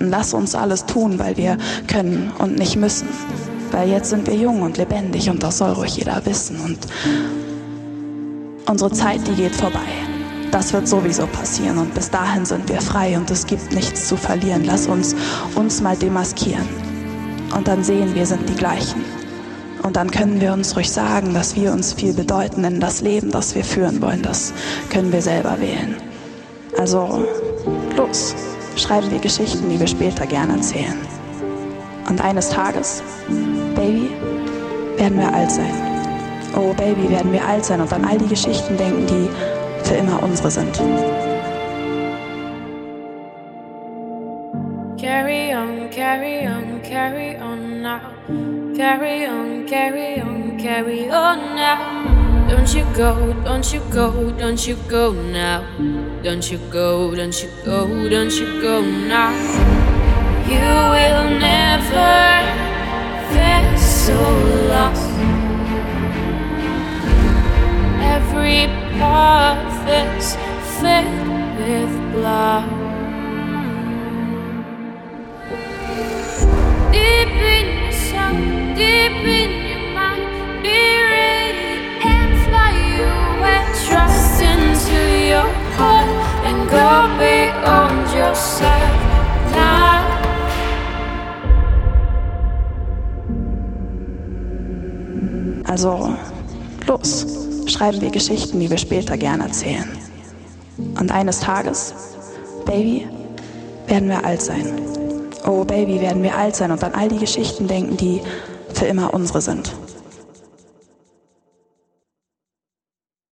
Lass uns alles tun, weil wir können und nicht müssen. Weil jetzt sind wir jung und lebendig und das soll ruhig jeder wissen. Und unsere Zeit, die geht vorbei. Das wird sowieso passieren und bis dahin sind wir frei und es gibt nichts zu verlieren. Lass uns uns mal demaskieren und dann sehen wir sind die gleichen. Und dann können wir uns ruhig sagen, dass wir uns viel bedeuten, denn das Leben, das wir führen wollen, das können wir selber wählen. Also los, schreiben wir Geschichten, die wir später gerne erzählen. Und eines Tages, Baby, werden wir alt sein. Oh Baby, werden wir alt sein und an all die Geschichten denken, die für immer unsere sind. Carry on, carry on, carry on now. Carry on, carry on, carry on now. Don't you go, don't you go, don't you go now. Don't you go, don't you go, don't you go now. You will never feel so lost. Every path is filled Also los, schreiben wir Geschichten, die wir später gerne erzählen. Und eines Tages, Baby, werden wir alt sein. Oh Baby, werden wir alt sein und an all die Geschichten denken, die für immer unsere sind.